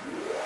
you